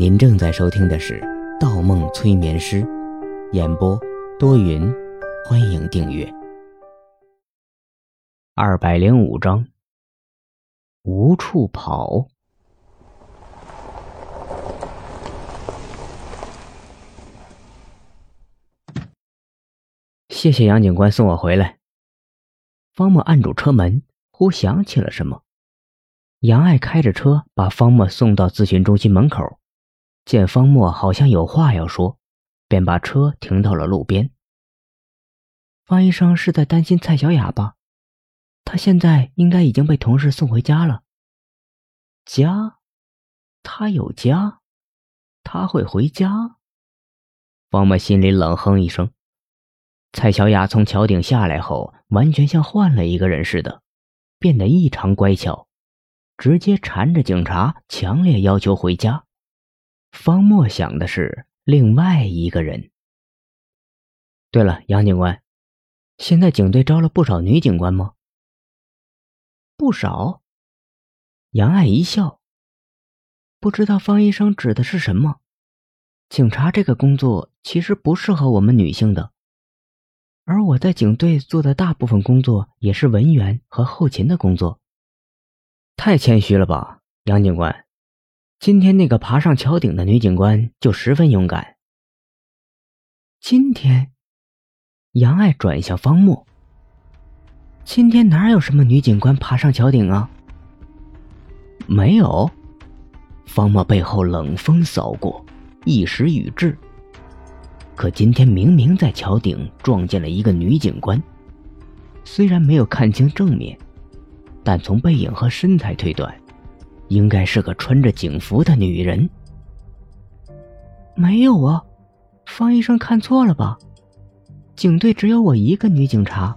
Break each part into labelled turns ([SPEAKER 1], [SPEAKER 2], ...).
[SPEAKER 1] 您正在收听的是《盗梦催眠师》，演播多云，欢迎订阅。二百零五章，无处跑。谢谢杨警官送我回来。方墨按住车门，忽想起了什么。杨爱开着车把方墨送到咨询中心门口。见方墨好像有话要说，便把车停到了路边。
[SPEAKER 2] 方医生是在担心蔡小雅吧？她现在应该已经被同事送回家了。
[SPEAKER 1] 家？他有家？他会回家？方墨心里冷哼一声。蔡小雅从桥顶下来后，完全像换了一个人似的，变得异常乖巧，直接缠着警察，强烈要求回家。方墨想的是另外一个人。对了，杨警官，现在警队招了不少女警官吗？
[SPEAKER 2] 不少。杨爱一笑，不知道方医生指的是什么。警察这个工作其实不适合我们女性的，而我在警队做的大部分工作也是文员和后勤的工作。
[SPEAKER 1] 太谦虚了吧，杨警官。今天那个爬上桥顶的女警官就十分勇敢。
[SPEAKER 2] 今天，杨爱转向方墨。今天哪有什么女警官爬上桥顶啊？
[SPEAKER 1] 没有。方墨背后冷风扫过，一时语滞。可今天明明在桥顶撞见了一个女警官，虽然没有看清正面，但从背影和身材推断。应该是个穿着警服的女人。
[SPEAKER 2] 没有啊，方医生看错了吧？警队只有我一个女警察。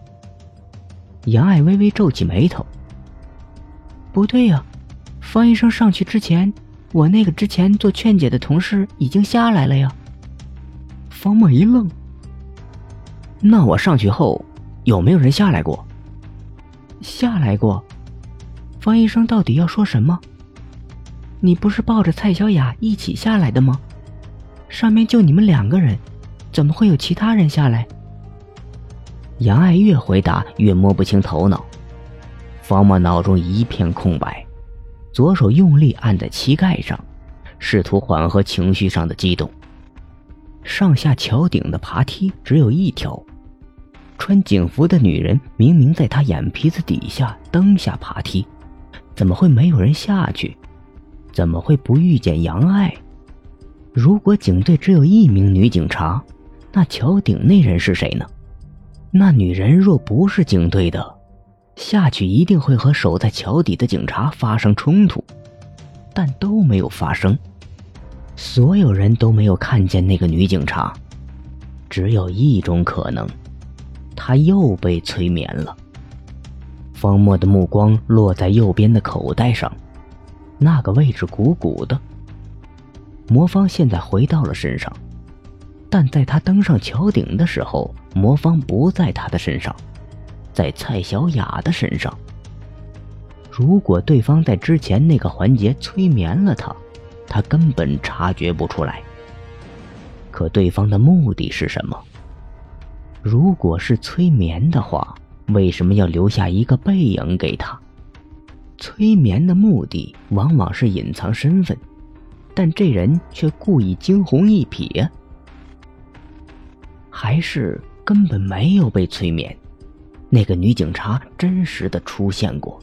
[SPEAKER 1] 杨爱微微皱起眉头。
[SPEAKER 2] 不对呀，方医生上去之前，我那个之前做劝解的同事已经下来了呀。
[SPEAKER 1] 方墨一愣。那我上去后，有没有人下来过？
[SPEAKER 2] 下来过。方医生到底要说什么？你不是抱着蔡小雅一起下来的吗？上面就你们两个人，怎么会有其他人下来？
[SPEAKER 1] 杨爱越回答越摸不清头脑，方墨脑中一片空白，左手用力按在膝盖上，试图缓和情绪上的激动。上下桥顶的爬梯只有一条，穿警服的女人明明在他眼皮子底下蹬下爬梯，怎么会没有人下去？怎么会不遇见杨爱？如果警队只有一名女警察，那桥顶那人是谁呢？那女人若不是警队的，下去一定会和守在桥底的警察发生冲突，但都没有发生。所有人都没有看见那个女警察，只有一种可能，她又被催眠了。方墨的目光落在右边的口袋上。那个位置鼓鼓的。魔方现在回到了身上，但在他登上桥顶的时候，魔方不在他的身上，在蔡小雅的身上。如果对方在之前那个环节催眠了他，他根本察觉不出来。可对方的目的是什么？如果是催眠的话，为什么要留下一个背影给他？催眠的目的往往是隐藏身份，但这人却故意惊鸿一瞥，还是根本没有被催眠？那个女警察真实的出现过。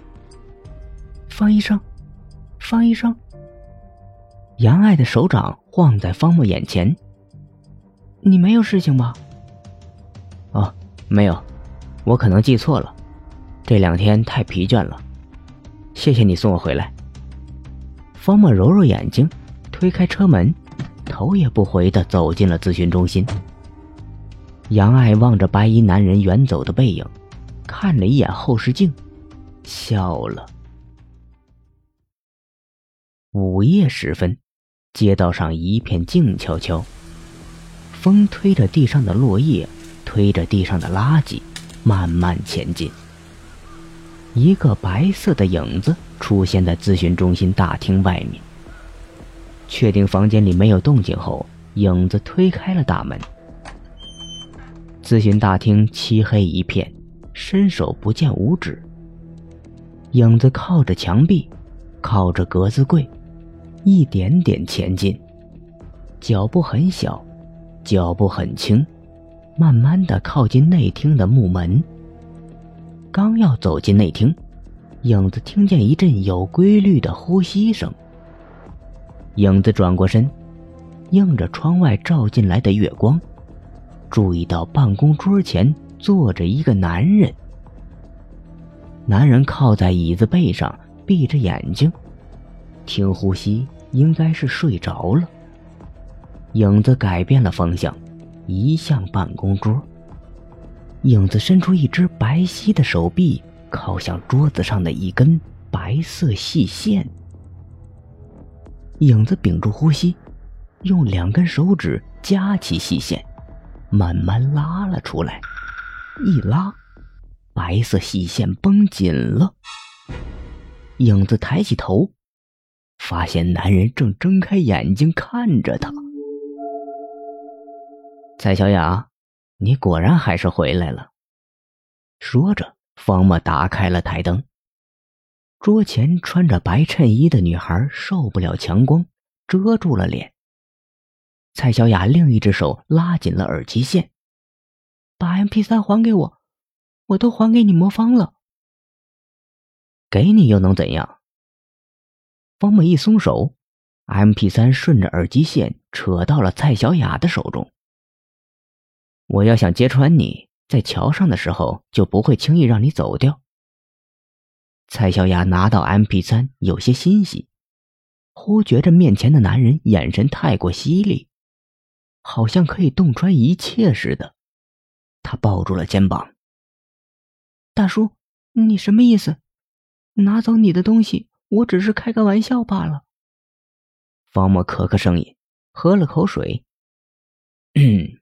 [SPEAKER 2] 方医生，方医生，
[SPEAKER 1] 杨爱的手掌晃在方墨眼前。
[SPEAKER 2] 你没有事情吧？
[SPEAKER 1] 哦，没有，我可能记错了，这两天太疲倦了。谢谢你送我回来。方墨揉揉眼睛，推开车门，头也不回的走进了咨询中心。杨爱望着白衣男人远走的背影，看了一眼后视镜，笑了。午夜时分，街道上一片静悄悄，风推着地上的落叶，推着地上的垃圾，慢慢前进。一个白色的影子出现在咨询中心大厅外面。确定房间里没有动静后，影子推开了大门。咨询大厅漆黑一片，伸手不见五指。影子靠着墙壁，靠着格子柜，一点点前进，脚步很小，脚步很轻，慢慢的靠近内厅的木门。刚要走进内厅，影子听见一阵有规律的呼吸声。影子转过身，映着窗外照进来的月光，注意到办公桌前坐着一个男人。男人靠在椅子背上，闭着眼睛，听呼吸，应该是睡着了。影子改变了方向，移向办公桌。影子伸出一只白皙的手臂，靠向桌子上的一根白色细线。影子屏住呼吸，用两根手指夹起细线，慢慢拉了出来。一拉，白色细线绷紧了。影子抬起头，发现男人正睁开眼睛看着他。蔡小雅，你果然还是回来了。说着，方墨打开了台灯。桌前穿着白衬衣的女孩受不了强光，遮住了脸。蔡小雅另一只手拉紧了耳机线，把 M P 三还给我，我都还给你魔方了。给你又能怎样？方木一松手，M P 三顺着耳机线扯到了蔡小雅的手中。我要想揭穿你在桥上的时候，就不会轻易让你走掉。蔡小雅拿到 M P 三，有些欣喜，忽觉着面前的男人眼神太过犀利，好像可以洞穿一切似的。她抱住了肩膀：“大叔，你什么意思？拿走你的东西，我只是开个玩笑罢了。”方墨咳咳声音，喝了口水。嗯，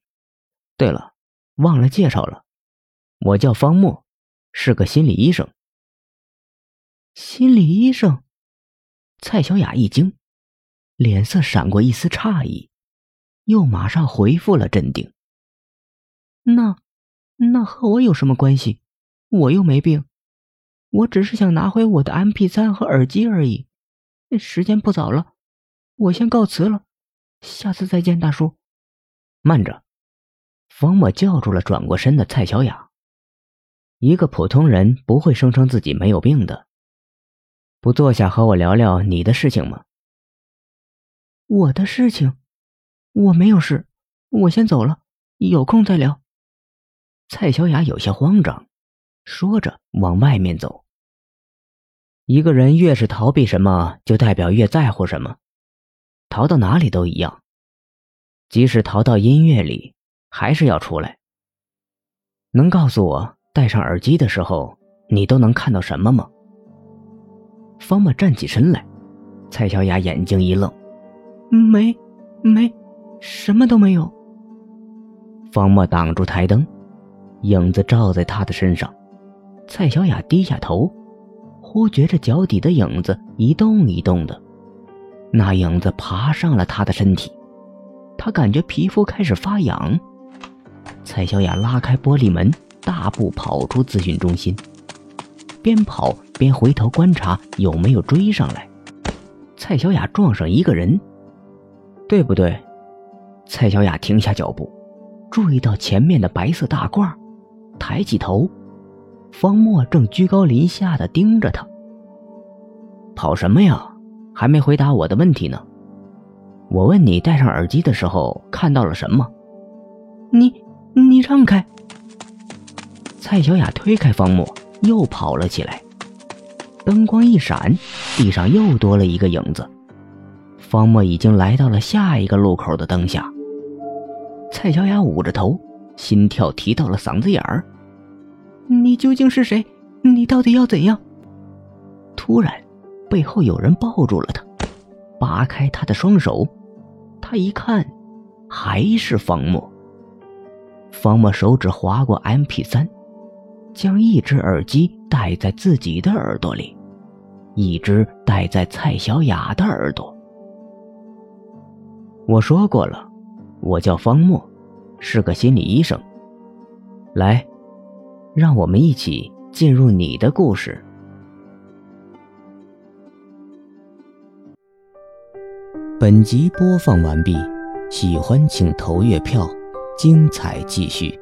[SPEAKER 1] 对了，忘了介绍了，我叫方墨，是个心理医生。心理医生，蔡小雅一惊，脸色闪过一丝诧异，又马上恢复了镇定。那，那和我有什么关系？我又没病，我只是想拿回我的 M P 三和耳机而已。时间不早了，我先告辞了，下次再见，大叔。慢着，方墨叫住了转过身的蔡小雅。一个普通人不会声称自己没有病的。不坐下和我聊聊你的事情吗？我的事情，我没有事，我先走了，有空再聊。蔡小雅有些慌张，说着往外面走。一个人越是逃避什么，就代表越在乎什么，逃到哪里都一样，即使逃到音乐里，还是要出来。能告诉我戴上耳机的时候，你都能看到什么吗？方墨站起身来，蔡小雅眼睛一愣：“没，没，什么都没有。”方墨挡住台灯，影子照在他的身上。蔡小雅低下头，忽觉着脚底的影子一动一动的，那影子爬上了他的身体，他感觉皮肤开始发痒。蔡小雅拉开玻璃门，大步跑出咨询中心。边跑边回头观察有没有追上来。蔡小雅撞上一个人，对不对？蔡小雅停下脚步，注意到前面的白色大褂，抬起头，方墨正居高临下的盯着他。跑什么呀？还没回答我的问题呢。我问你戴上耳机的时候看到了什么？你你让开！蔡小雅推开方墨。又跑了起来，灯光一闪，地上又多了一个影子。方墨已经来到了下一个路口的灯下。蔡小雅捂着头，心跳提到了嗓子眼儿。你究竟是谁？你到底要怎样？突然，背后有人抱住了他，拔开他的双手。他一看，还是方墨。方墨手指划过 M P 三。将一只耳机戴在自己的耳朵里，一只戴在蔡小雅的耳朵。我说过了，我叫方墨，是个心理医生。来，让我们一起进入你的故事。本集播放完毕，喜欢请投月票，精彩继续。